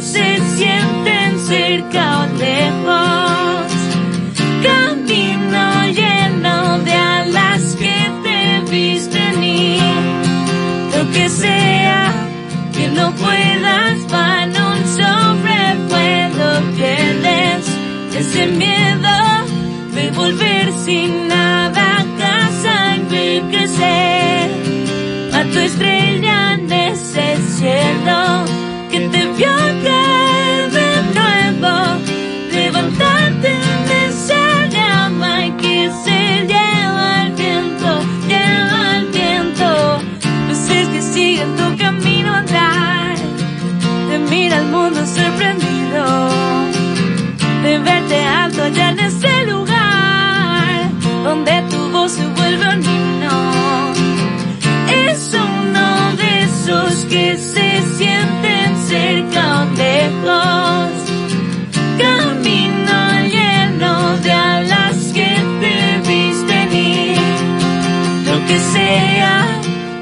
Se sienten cerca o lejos. Camino lleno de alas que te visten lo que sea que no puedas van un sobrevuelo pierdes ese miedo de volver sin nada a casa y ver crecer a tu estrella en ese cielo que te vio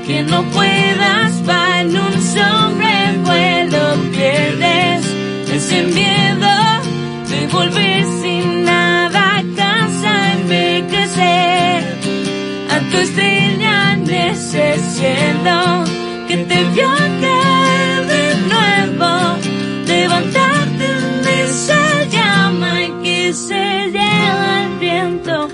que no puedas va en un sobrevuelo pierdes ese miedo de volver sin nada a casa en de crecer a tu estrella en ese cielo que te vio caer de nuevo levantarte en esa llama y que se lleva el viento